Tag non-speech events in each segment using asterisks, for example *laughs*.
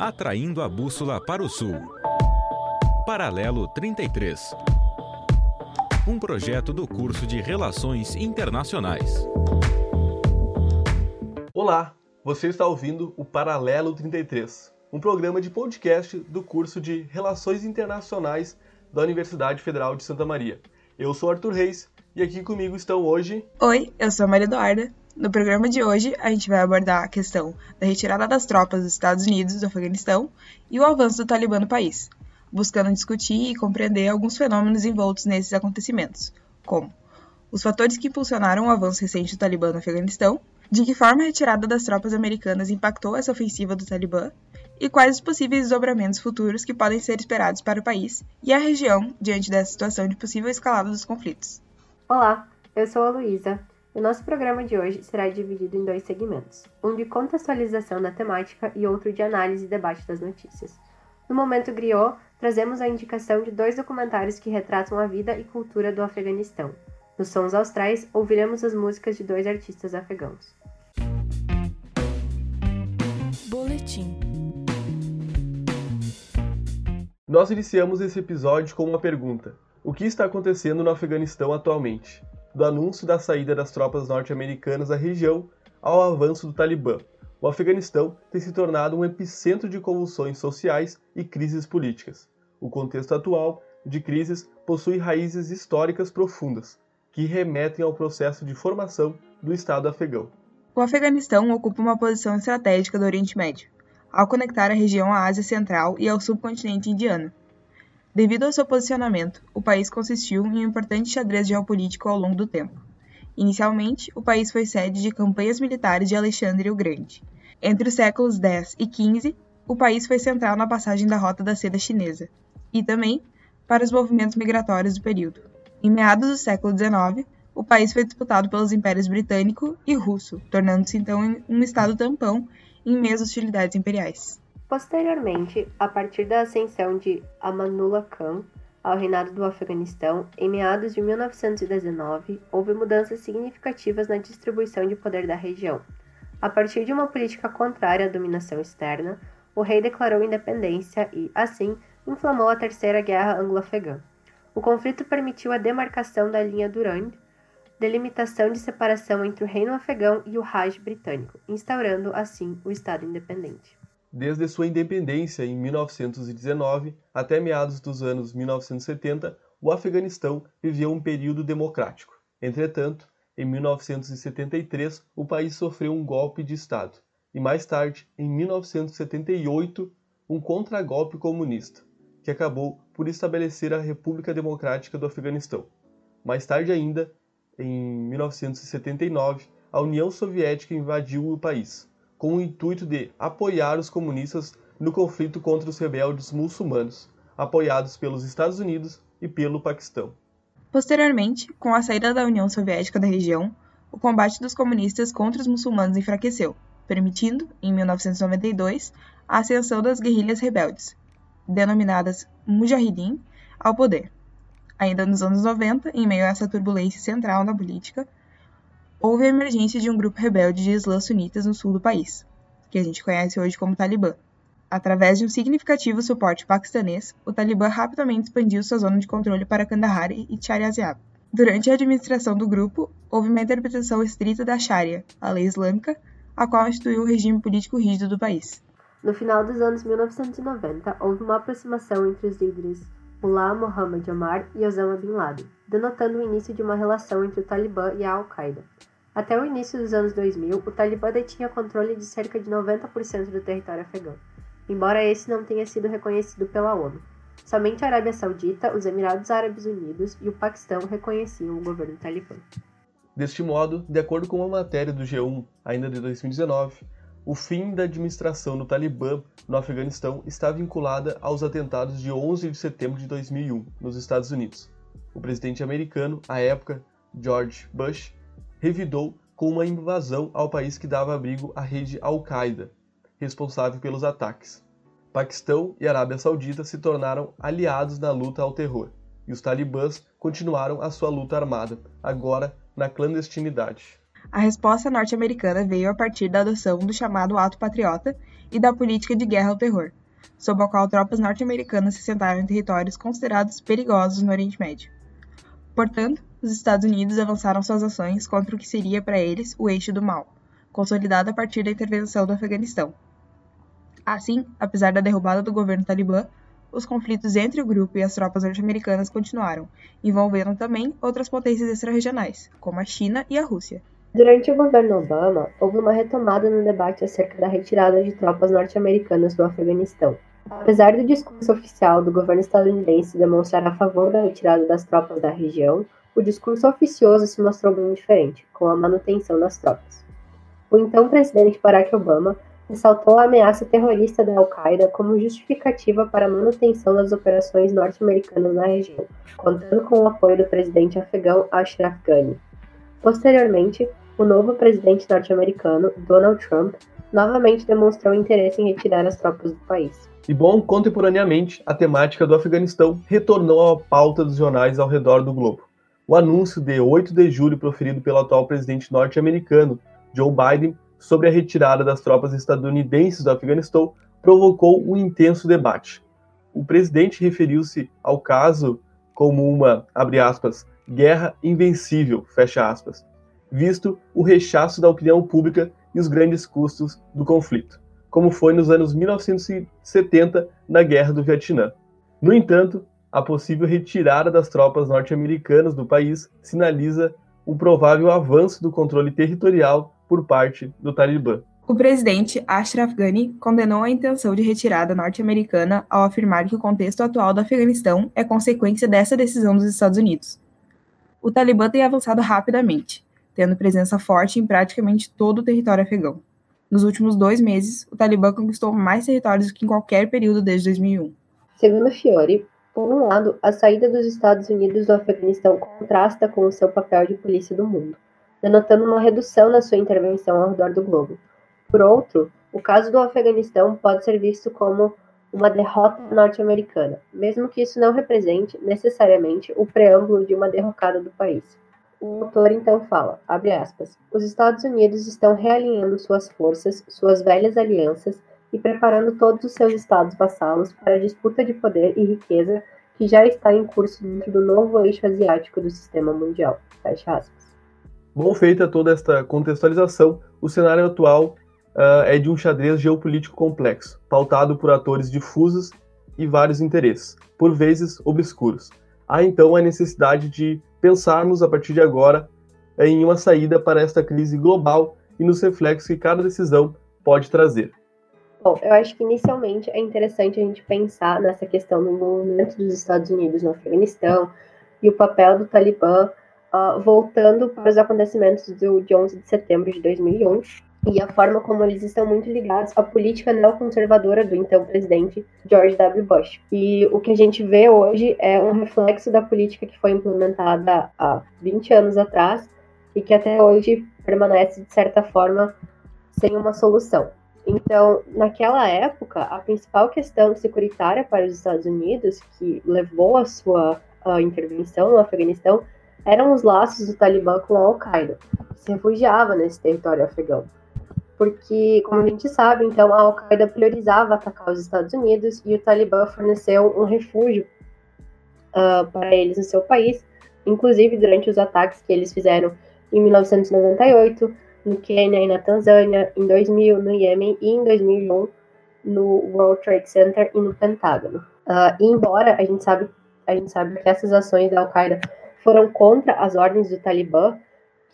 atraindo a bússola para o sul. Paralelo 33. Um projeto do curso de Relações Internacionais. Olá, você está ouvindo o Paralelo 33, um programa de podcast do curso de Relações Internacionais da Universidade Federal de Santa Maria. Eu sou Arthur Reis e aqui comigo estão hoje. Oi, eu sou a Maria Eduarda. No programa de hoje, a gente vai abordar a questão da retirada das tropas dos Estados Unidos do Afeganistão e o avanço do Talibã no país, buscando discutir e compreender alguns fenômenos envoltos nesses acontecimentos, como os fatores que impulsionaram o avanço recente do Talibã no Afeganistão, de que forma a retirada das tropas americanas impactou essa ofensiva do Talibã e quais os possíveis desdobramentos futuros que podem ser esperados para o país e a região diante dessa situação de possível escalada dos conflitos. Olá, eu sou a Luísa. O nosso programa de hoje será dividido em dois segmentos, um de contextualização da temática e outro de análise e debate das notícias. No momento Griot, trazemos a indicação de dois documentários que retratam a vida e cultura do Afeganistão. Nos Sons Austrais, ouviremos as músicas de dois artistas afegãos. Boletim. Nós iniciamos esse episódio com uma pergunta: O que está acontecendo no Afeganistão atualmente? Do anúncio da saída das tropas norte-americanas da região ao avanço do Talibã, o Afeganistão tem se tornado um epicentro de convulsões sociais e crises políticas. O contexto atual de crises possui raízes históricas profundas, que remetem ao processo de formação do Estado afegão. O Afeganistão ocupa uma posição estratégica do Oriente Médio, ao conectar a região à Ásia Central e ao subcontinente indiano. Devido ao seu posicionamento, o país consistiu em um importante xadrez geopolítico ao longo do tempo. Inicialmente, o país foi sede de campanhas militares de Alexandre o Grande. Entre os séculos X e XV, o país foi central na passagem da Rota da Seda Chinesa, e também para os movimentos migratórios do período. Em meados do século XIX, o país foi disputado pelos impérios britânico e russo, tornando-se então um estado tampão em meio às hostilidades imperiais. Posteriormente, a partir da ascensão de Amanullah Khan ao reinado do Afeganistão, em meados de 1919, houve mudanças significativas na distribuição de poder da região. A partir de uma política contrária à dominação externa, o rei declarou independência e, assim, inflamou a Terceira Guerra Anglo-Afegã. O conflito permitiu a demarcação da linha Durand, delimitação de separação entre o reino afegão e o Raj britânico, instaurando assim o Estado independente. Desde sua independência em 1919 até meados dos anos 1970, o Afeganistão viveu um período democrático. Entretanto, em 1973, o país sofreu um golpe de Estado e mais tarde, em 1978, um contragolpe comunista, que acabou por estabelecer a República Democrática do Afeganistão. Mais tarde ainda, em 1979, a União Soviética invadiu o país, com o intuito de apoiar os comunistas no conflito contra os rebeldes muçulmanos, apoiados pelos Estados Unidos e pelo Paquistão. Posteriormente, com a saída da União Soviética da região, o combate dos comunistas contra os muçulmanos enfraqueceu, permitindo, em 1992, a ascensão das guerrilhas rebeldes, denominadas Mujahideen, ao poder. Ainda nos anos 90, em meio a essa turbulência central na política, houve a emergência de um grupo rebelde de islãs sunitas no sul do país, que a gente conhece hoje como Talibã. Através de um significativo suporte paquistanês, o Talibã rapidamente expandiu sua zona de controle para Kandahar e Chariazab. Durante a administração do grupo, houve uma interpretação estrita da Sharia, a lei islâmica, a qual instituiu o regime político rígido do país. No final dos anos 1990, houve uma aproximação entre os líderes Mullah Muhammad Omar e Osama Bin Laden, denotando o início de uma relação entre o Talibã e a Al-Qaeda. Até o início dos anos 2000, o Talibã detinha controle de cerca de 90% do território afegão, embora esse não tenha sido reconhecido pela ONU. Somente a Arábia Saudita, os Emirados Árabes Unidos e o Paquistão reconheciam o governo talibã. Deste modo, de acordo com uma matéria do G1, ainda de 2019, o fim da administração do Talibã no Afeganistão está vinculada aos atentados de 11 de setembro de 2001 nos Estados Unidos. O presidente americano, à época, George Bush, revidou com uma invasão ao país que dava abrigo à rede Al-Qaeda, responsável pelos ataques. Paquistão e Arábia Saudita se tornaram aliados na luta ao terror, e os talibãs continuaram a sua luta armada, agora na clandestinidade. A resposta norte-americana veio a partir da adoção do chamado Ato Patriota e da política de guerra ao terror, sob a qual tropas norte-americanas se sentaram em territórios considerados perigosos no Oriente Médio. Portanto, os Estados Unidos avançaram suas ações contra o que seria para eles o eixo do mal, consolidado a partir da intervenção do Afeganistão. Assim, apesar da derrubada do governo talibã, os conflitos entre o grupo e as tropas norte-americanas continuaram, envolvendo também outras potências extra-regionais, como a China e a Rússia. Durante o governo Obama, houve uma retomada no debate acerca da retirada de tropas norte-americanas do Afeganistão. Apesar do discurso oficial do governo estadunidense demonstrar a favor da retirada das tropas da região, o discurso oficioso se mostrou bem diferente, com a manutenção das tropas. O então presidente Barack Obama ressaltou a ameaça terrorista da Al-Qaeda como justificativa para a manutenção das operações norte-americanas na região, contando com o apoio do presidente afegão Ashraf Ghani. Posteriormente, o novo presidente norte-americano, Donald Trump, novamente demonstrou interesse em retirar as tropas do país. E bom, contemporaneamente, a temática do Afeganistão retornou à pauta dos jornais ao redor do globo. O anúncio de 8 de julho proferido pelo atual presidente norte-americano, Joe Biden, sobre a retirada das tropas estadunidenses do Afeganistão provocou um intenso debate. O presidente referiu-se ao caso como uma, abre aspas, guerra invencível, fecha aspas, visto o rechaço da opinião pública e os grandes custos do conflito, como foi nos anos 1970 na Guerra do Vietnã. No entanto, a possível retirada das tropas norte-americanas do país sinaliza um provável avanço do controle territorial por parte do Talibã. O presidente Ashraf Ghani condenou a intenção de retirada norte-americana ao afirmar que o contexto atual do Afeganistão é consequência dessa decisão dos Estados Unidos. O Talibã tem avançado rapidamente, tendo presença forte em praticamente todo o território afegão. Nos últimos dois meses, o Talibã conquistou mais territórios do que em qualquer período desde 2001. Segundo Fiore, por um lado, a saída dos Estados Unidos do Afeganistão contrasta com o seu papel de polícia do mundo, denotando uma redução na sua intervenção ao redor do globo. Por outro, o caso do Afeganistão pode ser visto como uma derrota norte-americana, mesmo que isso não represente necessariamente o preâmbulo de uma derrocada do país. O autor então fala, abre aspas, os Estados Unidos estão realinhando suas forças, suas velhas alianças e preparando todos os seus estados vassalos para a disputa de poder e riqueza que já está em curso dentro do novo eixo asiático do sistema mundial. Fecha aspas. Bom, feita toda esta contextualização, o cenário atual uh, é de um xadrez geopolítico complexo, pautado por atores difusos e vários interesses, por vezes obscuros. Há então a necessidade de pensarmos a partir de agora em uma saída para esta crise global e nos reflexos que cada decisão pode trazer. Bom, eu acho que inicialmente é interessante a gente pensar nessa questão do envolvimento dos Estados Unidos no Afeganistão e o papel do Talibã uh, voltando para os acontecimentos do, de 11 de setembro de 2001 e a forma como eles estão muito ligados à política neoconservadora do então presidente George W. Bush. E o que a gente vê hoje é um reflexo da política que foi implementada há 20 anos atrás e que até hoje permanece, de certa forma, sem uma solução. Então, naquela época, a principal questão securitária para os Estados Unidos, que levou a sua a intervenção no Afeganistão, eram os laços do Talibã com a Al-Qaeda, que se refugiava nesse território afegão. Porque, como a gente sabe, então a Al-Qaeda priorizava atacar os Estados Unidos e o Talibã forneceu um refúgio uh, para eles no seu país, inclusive durante os ataques que eles fizeram em 1998, no Quênia e na Tanzânia, em 2000 no Iêmen e em 2001 no World Trade Center e no Pentágono. Uh, e embora a gente sabe a gente sabe que essas ações da Al-Qaeda foram contra as ordens do Talibã,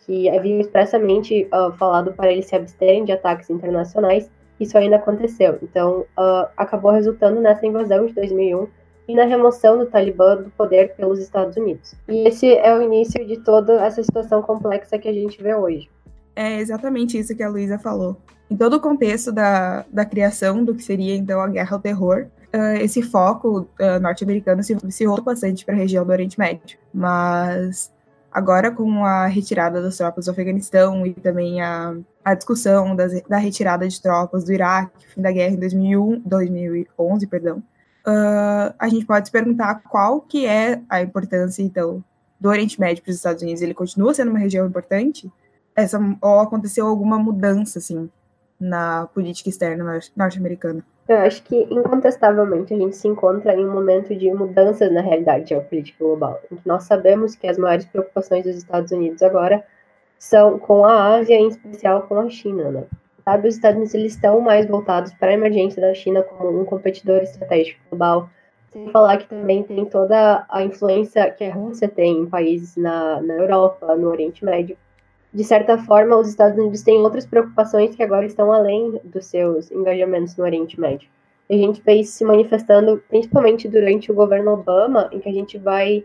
que haviam expressamente uh, falado para eles se absterem de ataques internacionais, isso ainda aconteceu. Então, uh, acabou resultando nessa invasão de 2001 e na remoção do Talibã do poder pelos Estados Unidos. E esse é o início de toda essa situação complexa que a gente vê hoje. É exatamente isso que a Luísa falou. Em todo o contexto da, da criação do que seria então a guerra ao terror, uh, esse foco uh, norte-americano se, se voltou bastante para a região do Oriente Médio. Mas agora, com a retirada das tropas do Afeganistão e também a, a discussão das, da retirada de tropas do Iraque, fim da guerra em 2001, 2011, perdão, uh, a gente pode se perguntar qual que é a importância, então, do Oriente Médio para os Estados Unidos. Ele continua sendo uma região importante? Essa ou aconteceu alguma mudança assim na política externa norte-americana? Eu acho que, incontestavelmente, a gente se encontra em um momento de mudanças na realidade geopolítica global. Nós sabemos que as maiores preocupações dos Estados Unidos agora são com a Ásia, em especial com a China, né? Sabe, os Estados Unidos eles estão mais voltados para a emergência da China como um competidor estratégico global. Sem falar que também tem toda a influência que a Rússia tem em países na, na Europa, no Oriente Médio de certa forma, os Estados Unidos têm outras preocupações que agora estão além dos seus engajamentos no Oriente Médio. a gente vê isso se manifestando principalmente durante o governo Obama, em que a gente vai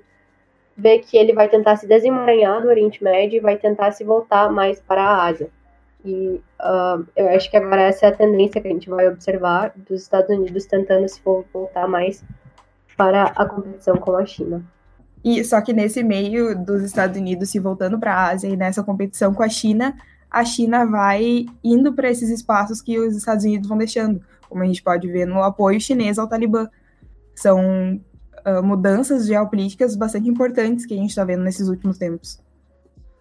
ver que ele vai tentar se desemaranhar do Oriente Médio e vai tentar se voltar mais para a Ásia. E uh, eu acho que agora essa é a tendência que a gente vai observar dos Estados Unidos tentando se voltar mais para a competição com a China. E só que nesse meio dos Estados Unidos se voltando para a Ásia e nessa competição com a China, a China vai indo para esses espaços que os Estados Unidos vão deixando, como a gente pode ver no apoio chinês ao Talibã. São uh, mudanças geopolíticas bastante importantes que a gente está vendo nesses últimos tempos.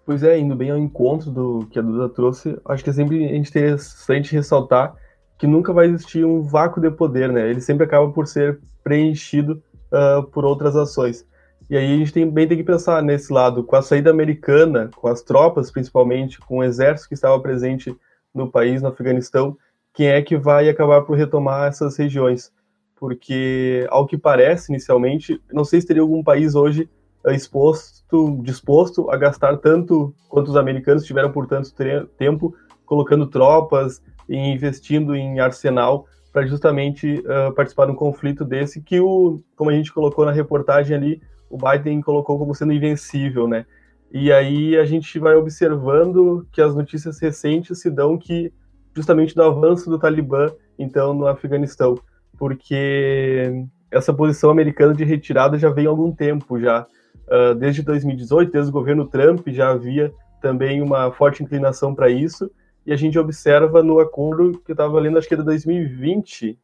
Pois é, indo bem ao encontro do que a Duda trouxe, acho que é sempre a gente interessante ressaltar que nunca vai existir um vácuo de poder, né? Ele sempre acaba por ser preenchido uh, por outras ações. E aí a gente também tem que pensar nesse lado, com a saída americana, com as tropas principalmente, com o exército que estava presente no país, no Afeganistão, quem é que vai acabar por retomar essas regiões? Porque, ao que parece inicialmente, não sei se teria algum país hoje eh, exposto, disposto a gastar tanto quanto os americanos tiveram por tanto tempo, colocando tropas e investindo em arsenal para justamente uh, participar de um conflito desse que, o, como a gente colocou na reportagem ali, o Biden colocou como sendo invencível, né? E aí a gente vai observando que as notícias recentes se dão que justamente do avanço do Talibã, então, no Afeganistão, porque essa posição americana de retirada já vem há algum tempo já. Uh, desde 2018, desde o governo Trump, já havia também uma forte inclinação para isso, e a gente observa no acordo que estava lendo, acho que é de 2020,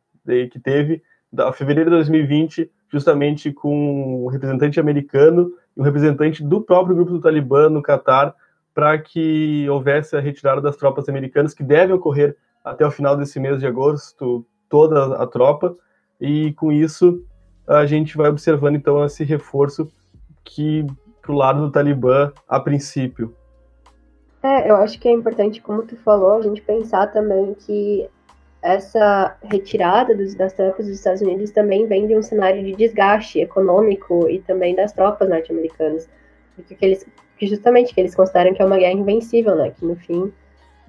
que teve, da fevereiro de 2020, justamente com um representante americano e um representante do próprio grupo do Talibã no Catar, para que houvesse a retirada das tropas americanas, que deve ocorrer até o final desse mês de agosto, toda a tropa, e com isso a gente vai observando então esse reforço que pro lado do Talibã a princípio. É, eu acho que é importante, como tu falou, a gente pensar também que essa retirada dos, das tropas dos Estados Unidos também vem de um cenário de desgaste econômico e também das tropas norte-americanas, porque eles, justamente que eles consideram que é uma guerra invencível, né, que no fim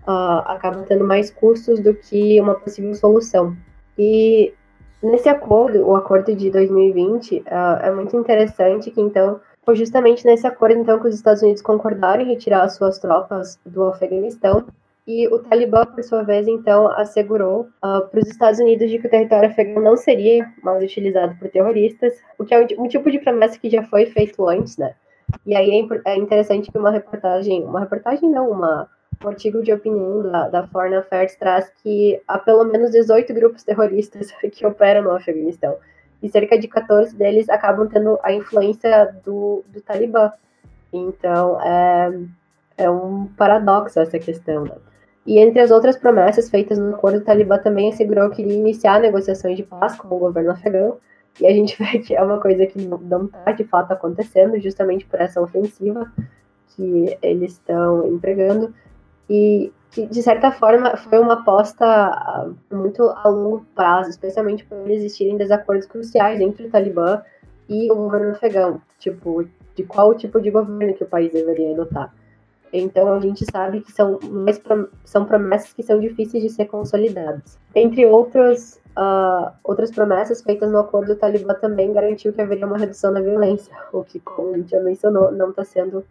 uh, acaba tendo mais custos do que uma possível solução. E nesse acordo, o acordo de 2020, uh, ah, é muito interessante que então foi justamente nesse acordo então que os Estados Unidos concordaram em retirar as suas tropas do Afeganistão e o Talibã, por sua vez, então, assegurou uh, para os Estados Unidos de que o território afegão não seria mais utilizado por terroristas, o que é um, um, tipo de promessa que já foi feito antes, né? E aí é, é interessante que uma reportagem, uma reportagem não, uma, um artigo de opinião da, da Foreign Affairs traz que há pelo menos 18 grupos terroristas *laughs* que operam no Afeganistão. E cerca de 14 deles acabam tendo a influência do, do Talibã. Então, é, é um paradoxo essa questão, né? E entre as outras promessas feitas no acordo, o Talibã também assegurou que iria iniciar negociações de paz com o governo afegão. E a gente *laughs* vê que é uma coisa que não está de fato acontecendo, justamente por essa ofensiva que eles estão empregando. E que, de certa forma, foi uma aposta ah, muito a longo prazo, especialmente por existirem desacordos cruciais entre o Talibã e o governo afegão. Tipo, de qual tipo de governo que o país deveria adotar. Então a gente sabe que são, mais são promessas que são difíceis de ser consolidadas. Entre outros, uh, outras promessas feitas no acordo, o Talibã também garantiu que haveria uma redução da violência, *laughs* o que, como a gente já mencionou, não está sendo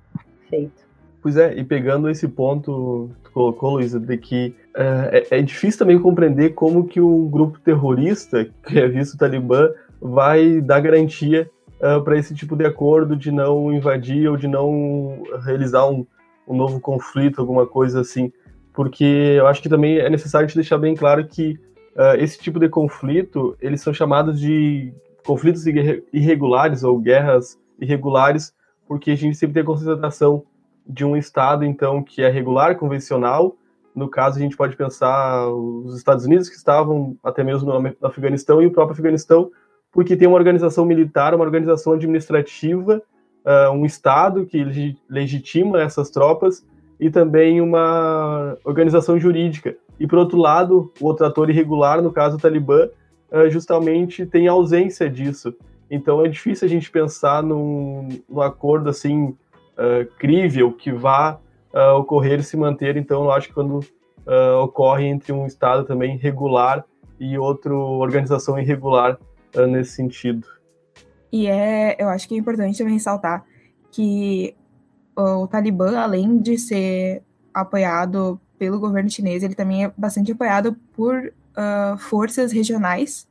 feito. Pois é, e pegando esse ponto que tu colocou, Luísa, de que uh, é, é, difícil também compreender como que um grupo terrorista, que é visto o Talibã, vai dar garantia uh, para esse tipo de acordo de não invadir ou de não realizar um, um novo conflito, alguma coisa assim, porque eu acho que também é necessário te deixar bem claro que uh, esse tipo de conflito, eles são chamados de conflitos irregulares ou guerras irregulares, porque a gente sempre tem a concentração de um Estado, então, que é regular, convencional. No caso, a gente pode pensar os Estados Unidos, que estavam até mesmo no Afeganistão, e o próprio Afeganistão, porque tem uma organização militar, uma organização administrativa, uh, um Estado que legitima essas tropas, e também uma organização jurídica. E, por outro lado, o outro ator irregular, no caso o Talibã, uh, justamente tem ausência disso. Então é difícil a gente pensar num, num acordo assim uh, crível que vá uh, ocorrer e se manter. Então eu acho que quando uh, ocorre entre um Estado também regular e outra organização irregular nesse sentido. E é, eu acho que é importante também ressaltar que o Talibã, além de ser apoiado pelo governo chinês, ele também é bastante apoiado por forças regionais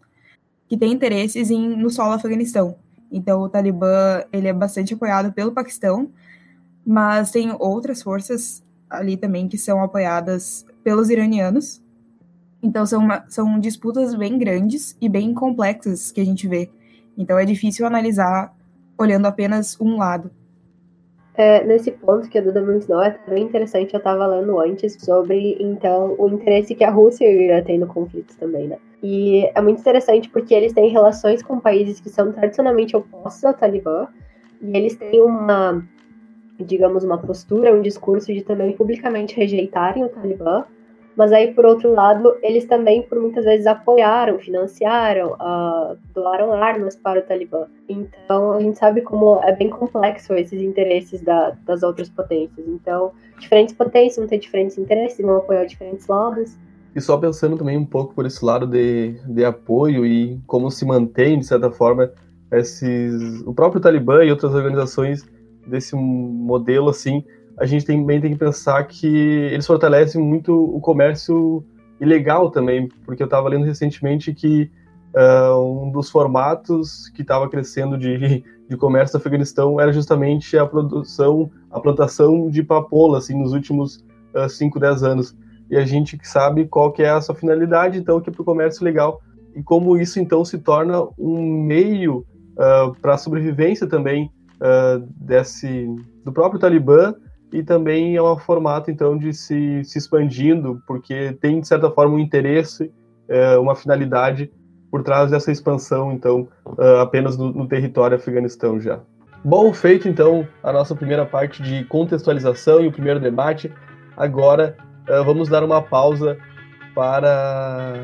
que tem interesses em, no solo Afeganistão. Então, o Talibã ele é bastante apoiado pelo Paquistão, mas tem outras forças ali também que são apoiadas pelos iranianos. Então, são, uma, são disputas bem grandes e bem complexas que a gente vê. Então, é difícil analisar olhando apenas um lado. É, nesse ponto que a Duda mencionou, é bem interessante, eu estava lendo antes sobre, então, o interesse que a Rússia e o Irã têm no conflito também, né? E é muito interessante porque eles têm relações com países que são tradicionalmente opostos ao Talibã, e eles têm uma, digamos, uma postura, um discurso de também publicamente rejeitarem o Talibã, mas aí, por outro lado, eles também, por muitas vezes, apoiaram, financiaram, uh, doaram armas para o Talibã. Então, a gente sabe como é bem complexo esses interesses da, das outras potências. Então, diferentes potências vão ter diferentes interesses, vão apoiar diferentes lados. E só pensando também um pouco por esse lado de, de apoio e como se mantém, de certa forma, esses, o próprio Talibã e outras organizações desse modelo, assim, a gente também tem que pensar que eles fortalecem muito o comércio ilegal também, porque eu estava lendo recentemente que uh, um dos formatos que estava crescendo de, *laughs* de comércio do Afeganistão era justamente a produção, a plantação de papoula, assim, nos últimos 5, uh, 10 anos. E a gente sabe qual que é a sua finalidade, então, que é para o comércio legal. E como isso, então, se torna um meio uh, para a sobrevivência também desse, do próprio Talibã e também é um formato então de se, se expandindo, porque tem de certa forma um interesse, é, uma finalidade por trás dessa expansão, então uh, apenas no, no, território Afeganistão já. Bom, feito então a nossa primeira parte de contextualização e o primeiro debate. Agora uh, vamos dar uma pausa para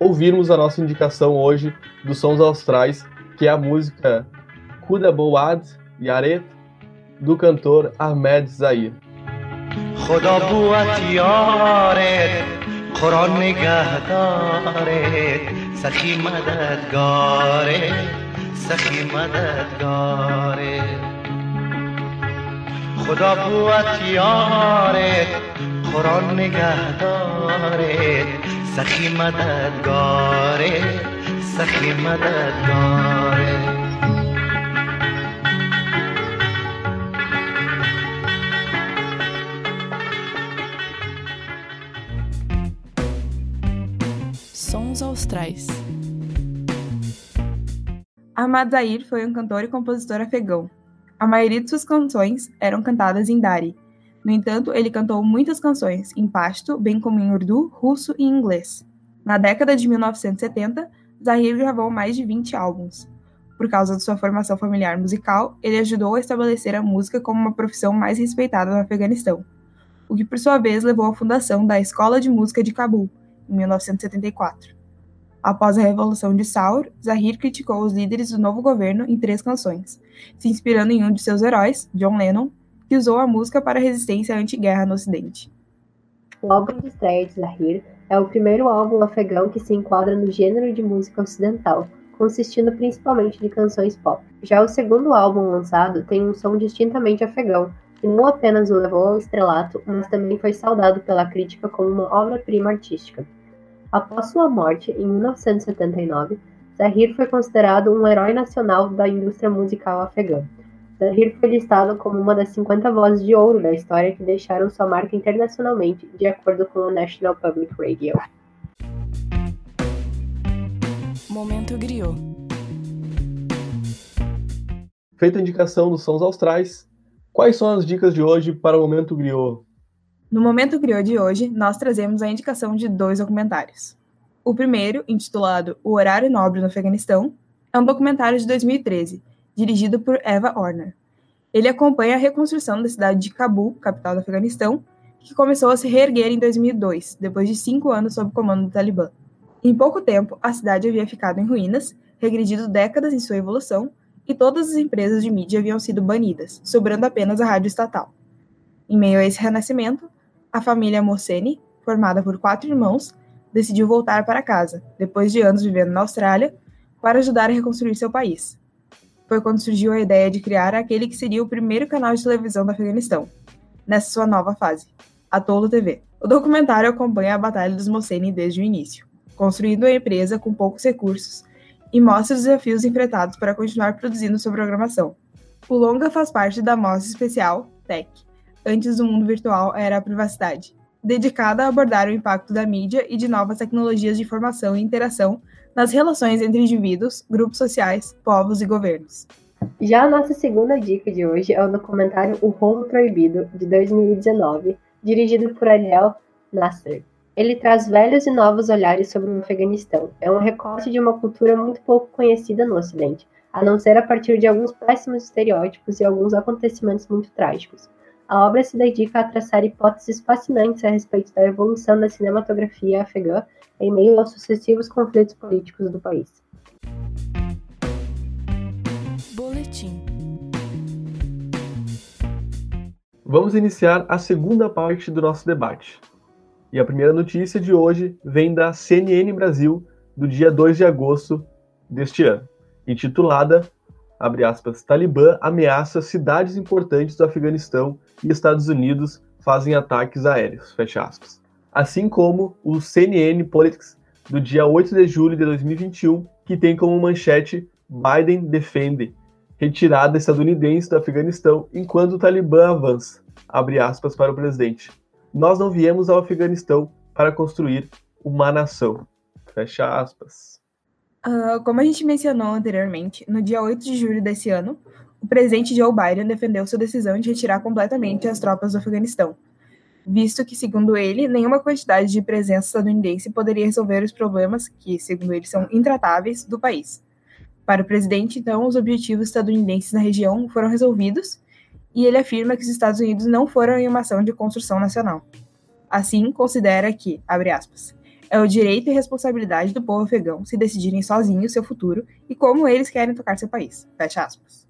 ouvirmos a nossa indicação hoje dos sons austrais, que é a música Kuda Boad Yaret do cantor Ahmed Zahir. خدا بوت یارت قرآن نگهدارت سخی مددگارت سخی مددگارت خدا بوت یارت قرآن نگهدارت سخی مددگارت سخی مددگارت sons austrais. Ahmad Zahir foi um cantor e compositor afegão. A maioria de suas canções eram cantadas em Dari. No entanto, ele cantou muitas canções em pashto, bem como em urdu, russo e inglês. Na década de 1970, Zahir gravou mais de 20 álbuns. Por causa de sua formação familiar musical, ele ajudou a estabelecer a música como uma profissão mais respeitada no Afeganistão, o que por sua vez levou à fundação da Escola de Música de Cabul, em 1974. Após a Revolução de Saur, Zahir criticou os líderes do novo governo em três canções, se inspirando em um de seus heróis, John Lennon, que usou a música para a resistência anti-guerra no Ocidente. O álbum de estreia de Zahir é o primeiro álbum afegão que se enquadra no gênero de música ocidental, consistindo principalmente de canções pop. Já o segundo álbum lançado tem um som distintamente afegão, que não apenas o levou ao estrelato, mas também foi saudado pela crítica como uma obra-prima artística. Após sua morte, em 1979, Zahir foi considerado um herói nacional da indústria musical afegã. Zahir foi listado como uma das 50 vozes de ouro da história que deixaram sua marca internacionalmente, de acordo com o National Public Radio. Momento Griot. Feita a indicação dos sons austrais, Quais são as dicas de hoje para o Momento Griot? No Momento Griot de hoje, nós trazemos a indicação de dois documentários. O primeiro, intitulado O Horário Nobre no Afeganistão, é um documentário de 2013, dirigido por Eva Horner. Ele acompanha a reconstrução da cidade de Cabul, capital do Afeganistão, que começou a se reerguer em 2002, depois de cinco anos sob comando do Talibã. Em pouco tempo, a cidade havia ficado em ruínas, regredido décadas em sua evolução, e todas as empresas de mídia haviam sido banidas, sobrando apenas a rádio estatal. Em meio a esse renascimento, a família Mohseni, formada por quatro irmãos, decidiu voltar para casa, depois de anos vivendo na Austrália, para ajudar a reconstruir seu país. Foi quando surgiu a ideia de criar aquele que seria o primeiro canal de televisão do Afeganistão, nessa sua nova fase, a Tolo TV. O documentário acompanha a Batalha dos Mohseni desde o início, construindo a empresa com poucos recursos e mostra os desafios enfrentados para continuar produzindo sua programação. O longa faz parte da mostra especial Tech, antes do mundo virtual era a privacidade, dedicada a abordar o impacto da mídia e de novas tecnologias de informação e interação nas relações entre indivíduos, grupos sociais, povos e governos. Já a nossa segunda dica de hoje é o documentário O Rolo Proibido, de 2019, dirigido por Ariel Nasser. Ele traz velhos e novos olhares sobre o Afeganistão. É um recorte de uma cultura muito pouco conhecida no Ocidente, a não ser a partir de alguns péssimos estereótipos e alguns acontecimentos muito trágicos. A obra se dedica a traçar hipóteses fascinantes a respeito da evolução da cinematografia afegã em meio aos sucessivos conflitos políticos do país. Boletim. Vamos iniciar a segunda parte do nosso debate. E a primeira notícia de hoje vem da CNN Brasil, do dia 2 de agosto deste ano, intitulada abre aspas, Talibã ameaça cidades importantes do Afeganistão e Estados Unidos fazem ataques aéreos, fecha aspas. Assim como o CNN Politics do dia 8 de julho de 2021, que tem como manchete Biden defende retirada estadunidense do Afeganistão enquanto o Talibã avança, abre aspas para o presidente. Nós não viemos ao Afeganistão para construir uma nação, fecha aspas. Uh, como a gente mencionou anteriormente, no dia 8 de julho desse ano, o presidente Joe Biden defendeu sua decisão de retirar completamente as tropas do Afeganistão, visto que, segundo ele, nenhuma quantidade de presença estadunidense poderia resolver os problemas que, segundo ele, são intratáveis do país. Para o presidente, então, os objetivos estadunidenses na região foram resolvidos e ele afirma que os Estados Unidos não foram em uma ação de construção nacional. Assim, considera que, abre aspas, é o direito e responsabilidade do povo afegão se decidirem sozinhos seu futuro e como eles querem tocar seu país. Fecha aspas.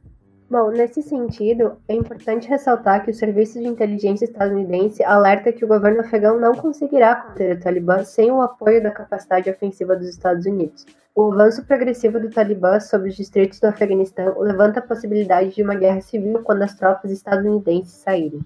Bom, nesse sentido, é importante ressaltar que o Serviço de Inteligência estadunidense alerta que o governo afegão não conseguirá conter o Talibã sem o apoio da capacidade ofensiva dos Estados Unidos. O avanço progressivo do Talibã sobre os distritos do Afeganistão levanta a possibilidade de uma guerra civil quando as tropas estadunidenses saírem.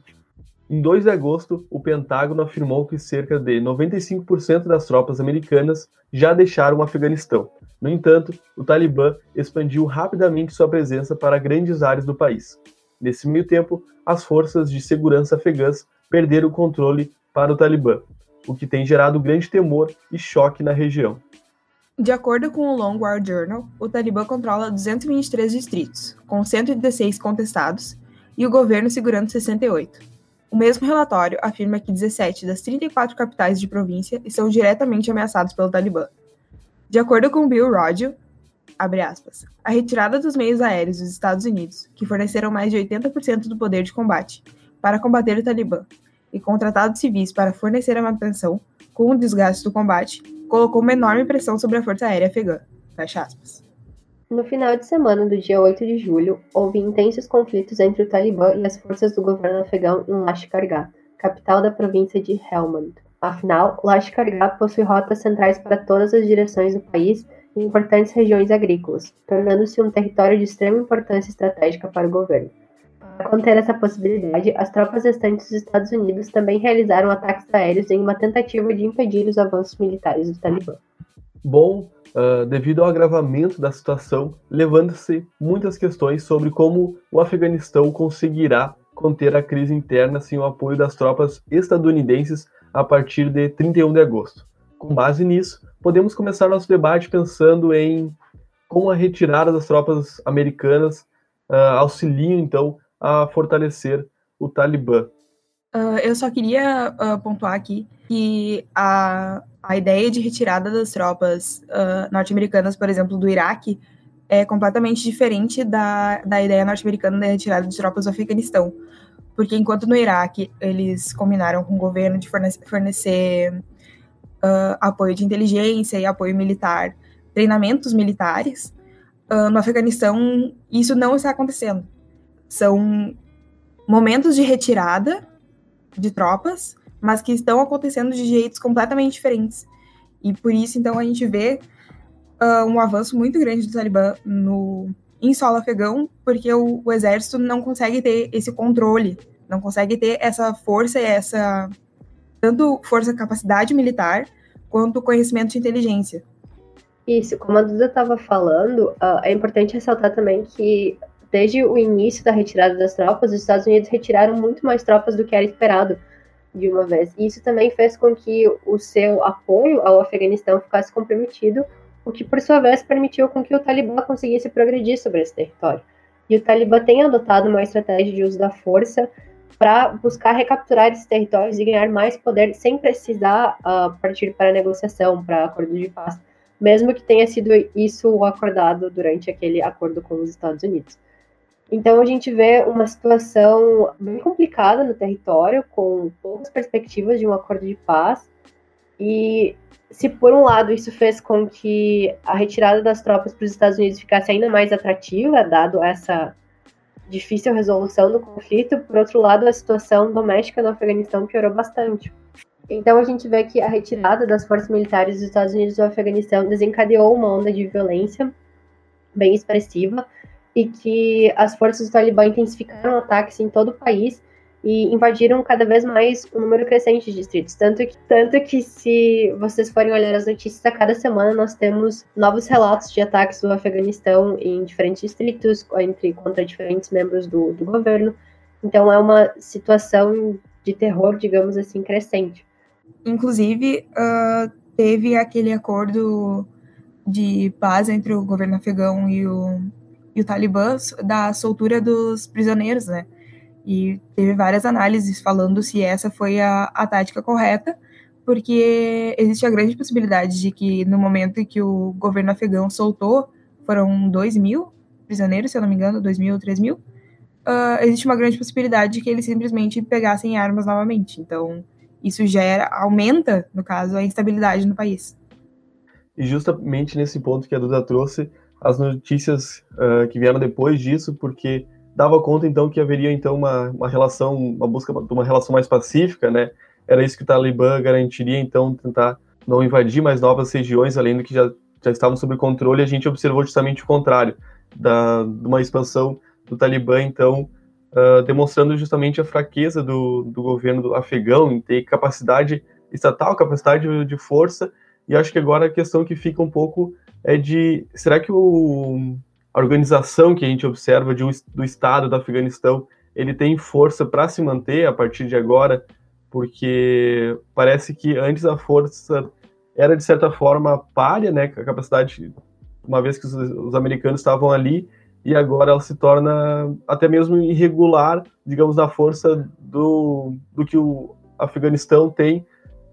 Em 2 de agosto, o Pentágono afirmou que cerca de 95% das tropas americanas já deixaram o Afeganistão. No entanto, o Talibã expandiu rapidamente sua presença para grandes áreas do país. Nesse meio tempo, as forças de segurança afegãs perderam o controle para o Talibã, o que tem gerado grande temor e choque na região. De acordo com o Long War Journal, o Talibã controla 223 distritos, com 116 contestados, e o governo segurando 68. O mesmo relatório afirma que 17 das 34 capitais de província estão diretamente ameaçadas pelo Talibã. De acordo com Bill Rodgers, aspas, a retirada dos meios aéreos dos Estados Unidos, que forneceram mais de 80% do poder de combate para combater o Talibã, e contratados civis para fornecer a manutenção, com o desgaste do combate, colocou uma enorme pressão sobre a Força Aérea Afegã. Fecha aspas. No final de semana do dia 8 de julho, houve intensos conflitos entre o Talibã e as forças do governo afegão em Lashkar capital da província de Helmand. Afinal, Lashkar possui rotas centrais para todas as direções do país e importantes regiões agrícolas, tornando-se um território de extrema importância estratégica para o governo. Para conter essa possibilidade, as tropas restantes dos Estados Unidos também realizaram ataques aéreos em uma tentativa de impedir os avanços militares do Talibã. Bom, uh, devido ao agravamento da situação, levando-se muitas questões sobre como o Afeganistão conseguirá conter a crise interna sem o apoio das tropas estadunidenses a partir de 31 de agosto. Com base nisso, podemos começar nosso debate pensando em como a retirada das tropas americanas uh, auxiliam então a fortalecer o Talibã. Uh, eu só queria uh, pontuar aqui que a, a ideia de retirada das tropas uh, norte-americanas, por exemplo, do Iraque, é completamente diferente da, da ideia norte-americana da retirada de tropas do Afeganistão. Porque enquanto no Iraque eles combinaram com o governo de fornecer, fornecer apoio de inteligência e apoio militar, treinamentos militares, no Afeganistão isso não está acontecendo. São momentos de retirada de tropas, mas que estão acontecendo de jeitos completamente diferentes. E por isso, então, a gente vê uh, um avanço muito grande do Talibã no, em solo afegão, porque o, o, exército não consegue ter esse controle, não consegue ter essa força e essa tanto força capacidade militar quanto conhecimento de inteligência. Isso, como a Duda estava falando, uh, é importante ressaltar também que desde o início da retirada das tropas, os Estados Unidos retiraram muito mais tropas do que era esperado de uma vez. E isso também fez com que o seu apoio ao Afeganistão ficasse comprometido, o que por sua vez permitiu com que o Talibã conseguisse progredir sobre esse território. E o Talibã tem adotado uma estratégia de uso da força para buscar recapturar esses territórios e ganhar mais poder sem precisar uh, partir para negociação, para acordo de paz, mesmo que tenha sido isso acordado durante aquele acordo com os Estados Unidos. Então a gente vê uma situação bem complicada no território, com poucas perspectivas de um acordo de paz. E se por um lado isso fez com que a retirada das tropas para os Estados Unidos ficasse ainda mais atrativa, dado essa difícil resolução do conflito, por outro lado a situação doméstica no Afeganistão piorou bastante. Então a gente vê que a retirada das forças militares dos Estados Unidos do Afeganistão desencadeou uma onda de violência bem expressiva e que as forças do Talibã intensificaram ataques em todo o país e invadiram cada vez mais um número crescente de distritos. Tanto que, tanto que se vocês forem olhar as notícias a cada semana, nós temos novos relatos de ataques do Afeganistão em diferentes distritos, entre contra diferentes membros do, do governo. Então é uma situação de terror, digamos assim, crescente. Inclusive, uh, teve aquele acordo de paz entre o governo afegão e o e o Talibã da soltura dos prisioneiros, né? E teve várias análises falando se essa foi a, a tática correta, porque existe a grande possibilidade de que no momento em que o governo afegão soltou, foram 2 mil prisioneiros, se eu não me engano, 2 mil ou 3 mil, uh, existe uma grande possibilidade de que eles simplesmente pegassem armas novamente. Então, isso gera, aumenta, no caso, a instabilidade no país. E justamente nesse ponto que a Duda trouxe, as notícias uh, que vieram depois disso, porque dava conta então que haveria então uma, uma relação, uma busca de uma relação mais pacífica, né? Era isso que o Talibã garantiria então tentar não invadir mais novas regiões além do que já, já estavam sob controle. A gente observou justamente o contrário, da, de uma expansão do Talibã então uh, demonstrando justamente a fraqueza do, do governo do afegão em ter capacidade estatal, capacidade de força. E acho que agora a questão que fica um pouco é de será que o, a organização que a gente observa de, do Estado do Afeganistão ele tem força para se manter a partir de agora, porque parece que antes a força era de certa forma párea, né, a capacidade, uma vez que os, os americanos estavam ali, e agora ela se torna até mesmo irregular, digamos, na força do, do que o Afeganistão tem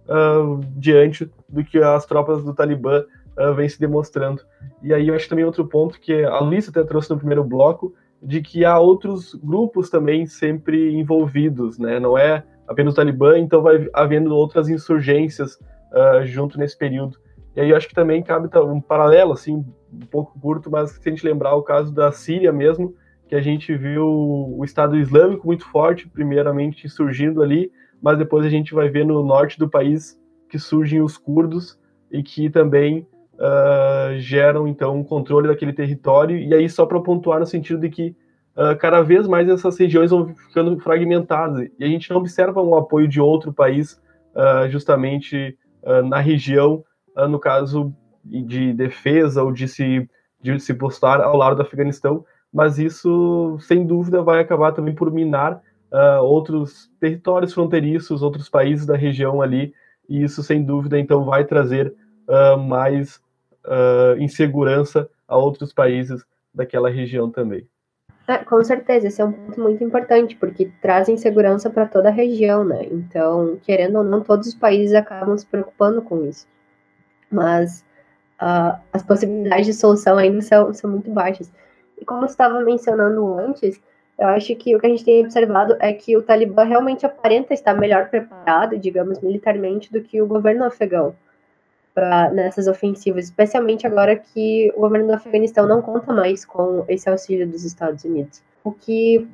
uh, diante do que as tropas do Talibã uh, vem se demonstrando. E aí eu acho também outro ponto que a Luísa até trouxe no primeiro bloco, de que há outros grupos também sempre envolvidos, né? Não é apenas o Talibã, então vai havendo outras insurgências uh, junto nesse período. E aí eu acho que também cabe um paralelo, assim, um pouco curto, mas se a gente lembrar o caso da Síria mesmo, que a gente viu o Estado Islâmico muito forte, primeiramente surgindo ali, mas depois a gente vai ver no norte do país que surgem os curdos e que também uh, geram então um controle daquele território e aí só para pontuar no sentido de que uh, cada vez mais essas regiões vão ficando fragmentadas e a gente não observa um apoio de outro país uh, justamente na região, no caso de defesa ou de se de se postar ao lado do Afeganistão, mas isso sem dúvida vai acabar também por minar outros territórios fronteiriços, outros países da região ali e isso sem dúvida então vai trazer uh, mais uh, insegurança a outros países daquela região também. É, com certeza, esse é um ponto muito importante, porque trazem segurança para toda a região, né? Então, querendo ou não, todos os países acabam se preocupando com isso. Mas uh, as possibilidades de solução ainda são, são muito baixas. E como estava mencionando antes, eu acho que o que a gente tem observado é que o Talibã realmente aparenta estar melhor preparado, digamos, militarmente, do que o governo afegão pra, nessas ofensivas, especialmente agora que o governo do Afeganistão não conta mais com esse auxílio dos Estados Unidos. O que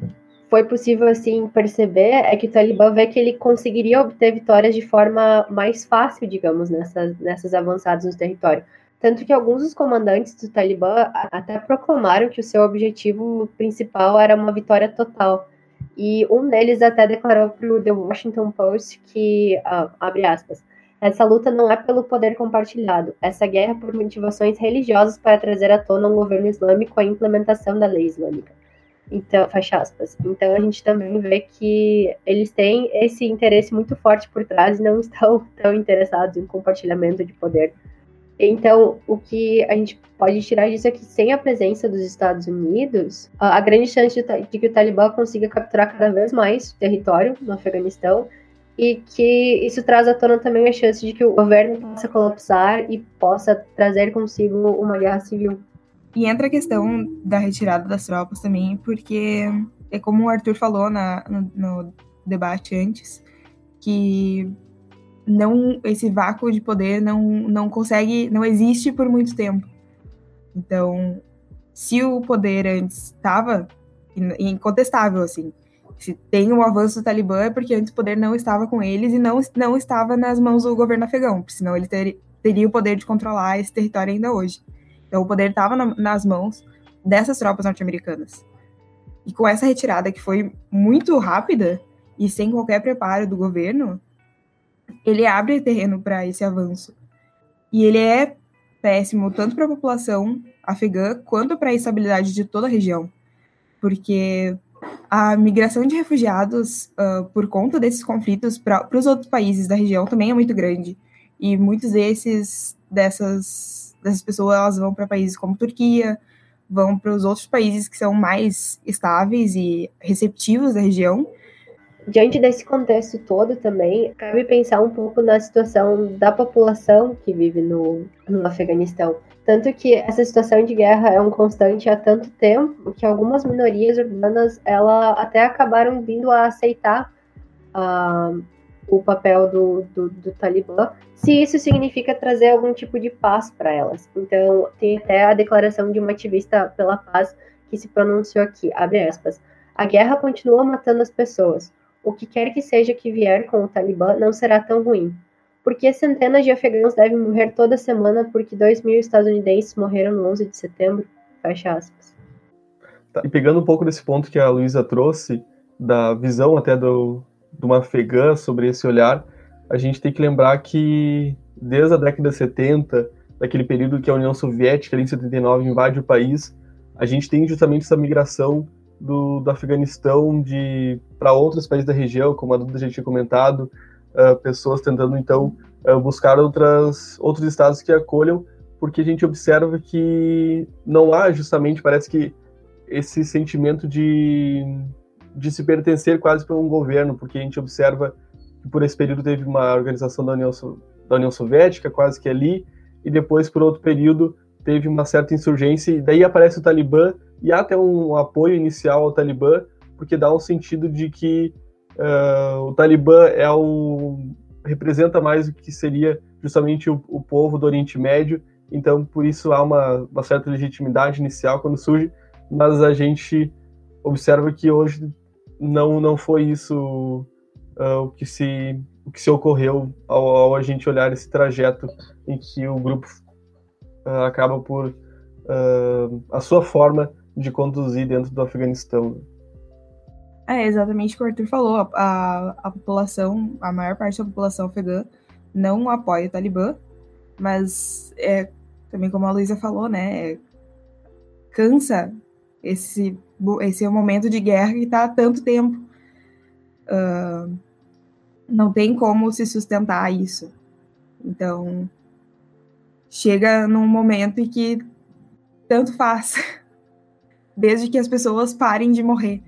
foi possível assim perceber é que o Talibã vê que ele conseguiria obter vitórias de forma mais fácil, digamos, nessas, nessas avançadas no território. Tanto que alguns dos comandantes do Talibã até proclamaram que o seu objetivo principal era uma vitória total. E um deles até declarou para o The Washington Post que, ah, abre aspas, essa luta não é pelo poder compartilhado. Essa guerra por motivações religiosas para trazer à tona um governo islâmico a implementação da lei islâmica. Então, fecha aspas. Então a gente também vê que eles têm esse interesse muito forte por trás e não *laughs* estão tão interessados em compartilhamento de poder. Então, o que a gente pode tirar disso é que sem a presença dos Estados Unidos, a grande chance de que o Talibã consiga capturar cada vez mais território no Afeganistão e que isso traz à tona também a chance de que o governo possa colapsar e possa trazer consigo uma guerra civil. E entra a questão da retirada das tropas também, porque é como o Arthur falou na, no, no debate antes, que não esse vácuo de poder não, não consegue, não existe por muito tempo. Então, se o poder antes estava incontestável assim, se tem um avanço do Talibã é porque antes o poder não estava com eles e não, não estava nas mãos do governo afegão, senão ele ter, teria o poder de controlar esse território ainda hoje. Então o poder estava na, nas mãos dessas tropas norte-americanas. E com essa retirada que foi muito rápida e sem qualquer preparo do governo, ele abre terreno para esse avanço. E ele é péssimo tanto para a população afegã quanto para a estabilidade de toda a região. Porque a migração de refugiados uh, por conta desses conflitos para os outros países da região também é muito grande. E muitos desses dessas, dessas pessoas elas vão para países como Turquia, vão para os outros países que são mais estáveis e receptivos da região. Diante desse contexto todo também, cabe pensar um pouco na situação da população que vive no, no Afeganistão. Tanto que essa situação de guerra é um constante há tanto tempo que algumas minorias urbanas ela até acabaram vindo a aceitar uh, o papel do, do, do, Talibã, se isso significa trazer algum tipo de paz para elas. Então, tem até a declaração de uma ativista pela paz que se pronunciou aqui, abre aspas, a guerra continua matando as pessoas. O que quer que seja que vier com o Talibã não será tão ruim. Porque centenas de afegãos devem morrer toda semana porque dois mil estadunidenses morreram no 11 de setembro? Fecha aspas. Tá, e pegando um pouco desse ponto que a Luísa trouxe, da visão até do, de uma afegã sobre esse olhar, a gente tem que lembrar que desde a década de 70, daquele período que a União Soviética, ali em 79, invade o país, a gente tem justamente essa migração do, do Afeganistão para outros países da região, como a Duda já tinha comentado, uh, pessoas tentando então uh, buscar outras, outros estados que acolham, porque a gente observa que não há justamente, parece que esse sentimento de, de se pertencer quase para um governo, porque a gente observa que por esse período teve uma organização da União, da União Soviética, quase que ali, e depois por outro período teve uma certa insurgência, e daí aparece o Talibã, e há até um apoio inicial ao Talibã, porque dá um sentido de que uh, o Talibã é o, representa mais o que seria justamente o, o, povo do Oriente Médio, então por isso há uma, uma certa legitimidade inicial quando surge, mas a gente observa que hoje não, não foi isso uh, o, que se, o que se ocorreu ao, ao, a gente olhar esse trajeto em que o grupo uh, acaba por a sua forma de conduzir dentro do Afeganistão. É exatamente o que o Arthur falou. A, a, a população, a maior parte da população afegã não apoia o Talibã, mas é também como a Luísa falou, né? Cansa esse, esse momento de guerra que está há tanto tempo. Uh, não tem como se sustentar isso. Então, chega num momento em que tanto faz. *laughs* desde que as pessoas parem de morrer.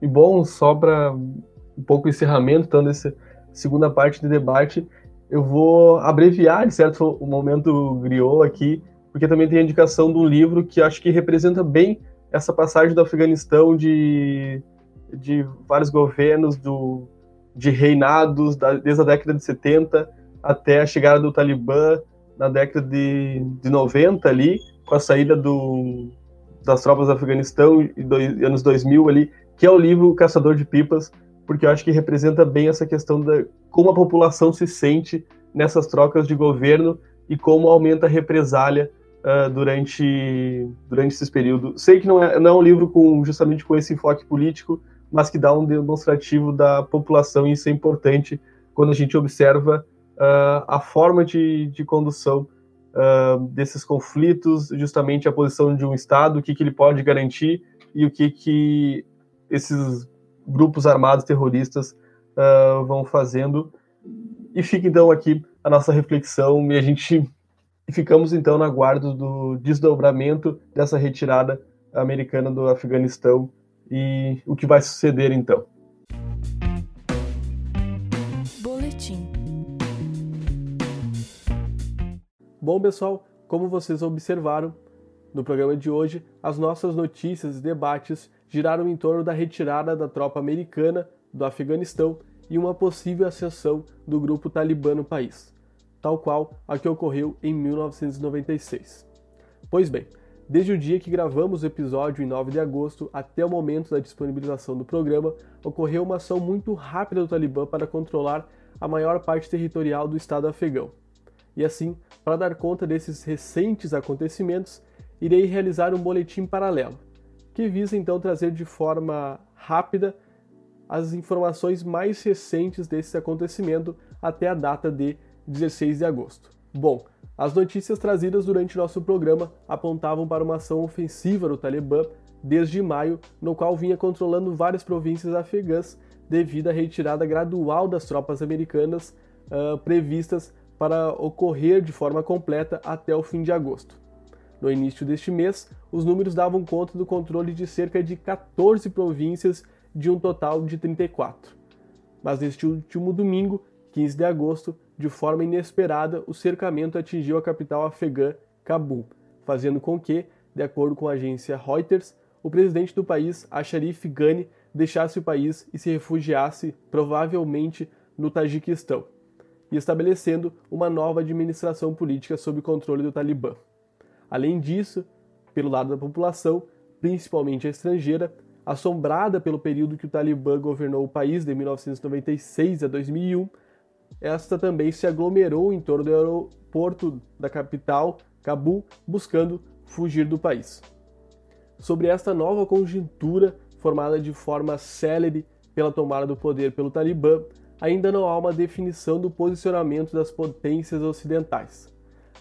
E bom, só para um pouco encerramento, então, dessa segunda parte do debate, eu vou abreviar, de certo, o momento griot aqui, porque também tem a indicação de um livro que acho que representa bem essa passagem do Afeganistão de, de vários governos, do, de reinados, da, desde a década de 70 até a chegada do Talibã na década de, de 90 ali, com a saída do, das tropas do Afeganistão e anos 2000 ali, que é o livro Caçador de Pipas, porque eu acho que representa bem essa questão da como a população se sente nessas trocas de governo e como aumenta a represália uh, durante, durante esse período. Sei que não é, não é um livro com justamente com esse enfoque político, mas que dá um demonstrativo da população, e isso é importante quando a gente observa uh, a forma de, de condução uh, desses conflitos, justamente a posição de um Estado, o que, que ele pode garantir e o que, que esses grupos armados terroristas uh, vão fazendo. E fica então aqui a nossa reflexão e a gente *laughs* ficamos então na guarda do desdobramento dessa retirada americana do Afeganistão e o que vai suceder então. Bom, pessoal, como vocês observaram, no programa de hoje, as nossas notícias e debates giraram em torno da retirada da tropa americana do Afeganistão e uma possível ascensão do grupo talibã no país, tal qual a que ocorreu em 1996. Pois bem, desde o dia que gravamos o episódio em 9 de agosto até o momento da disponibilização do programa, ocorreu uma ação muito rápida do Talibã para controlar a maior parte territorial do estado afegão. E assim, para dar conta desses recentes acontecimentos, irei realizar um boletim paralelo, que visa então trazer de forma rápida as informações mais recentes desse acontecimento até a data de 16 de agosto. Bom, as notícias trazidas durante nosso programa apontavam para uma ação ofensiva do Talibã desde maio, no qual vinha controlando várias províncias afegãs devido à retirada gradual das tropas americanas uh, previstas para ocorrer de forma completa até o fim de agosto. No início deste mês, os números davam conta do controle de cerca de 14 províncias de um total de 34. Mas neste último domingo, 15 de agosto, de forma inesperada, o cercamento atingiu a capital afegã, Cabul, fazendo com que, de acordo com a agência Reuters, o presidente do país, Ashraf Ghani, deixasse o país e se refugiasse, provavelmente, no Tajiquistão e estabelecendo uma nova administração política sob controle do Talibã. Além disso, pelo lado da população, principalmente a estrangeira, assombrada pelo período que o Talibã governou o país de 1996 a 2001, esta também se aglomerou em torno do aeroporto da capital, Cabul, buscando fugir do país. Sobre esta nova conjuntura, formada de forma célere pela tomada do poder pelo Talibã, ainda não há uma definição do posicionamento das potências ocidentais.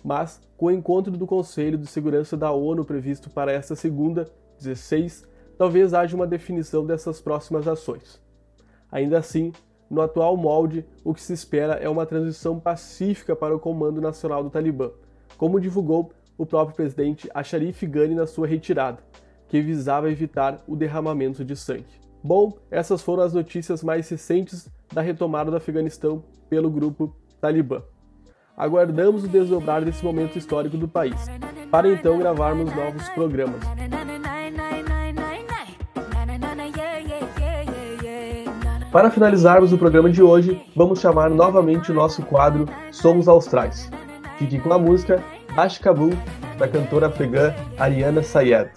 Mas, com o encontro do Conselho de Segurança da ONU previsto para esta segunda, 16, talvez haja uma definição dessas próximas ações. Ainda assim, no atual molde, o que se espera é uma transição pacífica para o Comando Nacional do Talibã, como divulgou o próprio presidente Ashraf Ghani na sua retirada, que visava evitar o derramamento de sangue. Bom, essas foram as notícias mais recentes da retomada do Afeganistão pelo grupo Talibã. Aguardamos o desdobrar desse momento histórico do país, para então gravarmos novos programas. Para finalizarmos o programa de hoje, vamos chamar novamente o nosso quadro Somos Austrais. Fique com a música Ashkabul, da cantora afegã Ariana Sayed.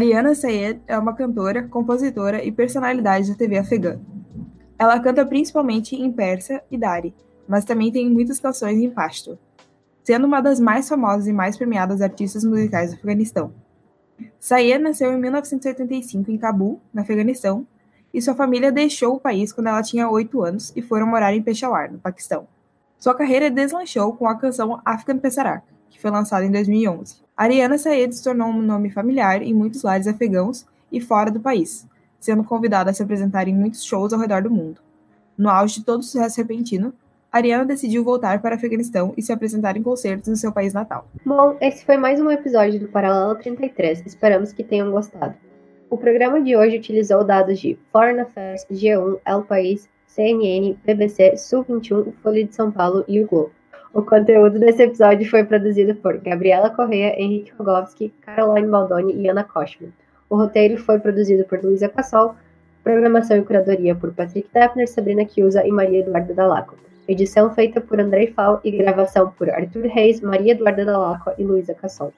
Ariana Sayed é uma cantora, compositora e personalidade da TV afegã. Ela canta principalmente em persa e dari, mas também tem muitas canções em pashto, sendo uma das mais famosas e mais premiadas artistas musicais do Afeganistão. Sayed nasceu em 1985 em Cabul, no Afeganistão, e sua família deixou o país quando ela tinha 8 anos e foram morar em Peshawar, no Paquistão. Sua carreira deslanchou com a canção Afghan Pesarak, que foi lançada em 2011. Ariana Saed se tornou um nome familiar em muitos lares afegãos e fora do país, sendo convidada a se apresentar em muitos shows ao redor do mundo. No auge de todo o sucesso repentino, Ariana decidiu voltar para o Afeganistão e se apresentar em concertos no seu país natal. Bom, esse foi mais um episódio do Paralelo 33. Esperamos que tenham gostado. O programa de hoje utilizou dados de Foreign Affairs, G1, El País, CNN, BBC, Sul 21, Folha de São Paulo e o Globo. O conteúdo desse episódio foi produzido por Gabriela Correia, Henrique Rogovski, Caroline Baldoni e Ana Kochman. O roteiro foi produzido por Luísa Cassol, programação e curadoria por Patrick Deppner, Sabrina Chiusa e Maria Eduarda Dalaco. Edição feita por Andrei Fal e gravação por Arthur Reis, Maria Eduarda Dalaco e Luísa Cassol.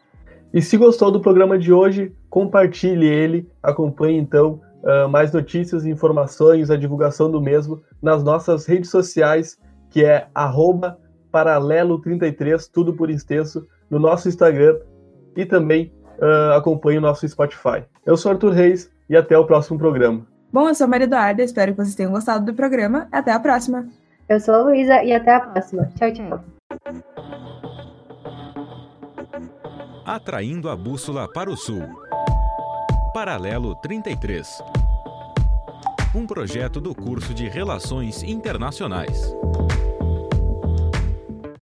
E se gostou do programa de hoje, compartilhe ele, acompanhe então uh, mais notícias e informações, a divulgação do mesmo nas nossas redes sociais, que é arroba paralelo33, tudo por extenso, no nosso Instagram e também uh, acompanhe o nosso Spotify. Eu sou Arthur Reis e até o próximo programa. Bom, eu sou a Maria Eduarda, espero que vocês tenham gostado do programa. Até a próxima. Eu sou a Luísa e até a próxima. Tchau, tchau. Atraindo a bússola para o sul. Paralelo 33. Um projeto do curso de Relações Internacionais.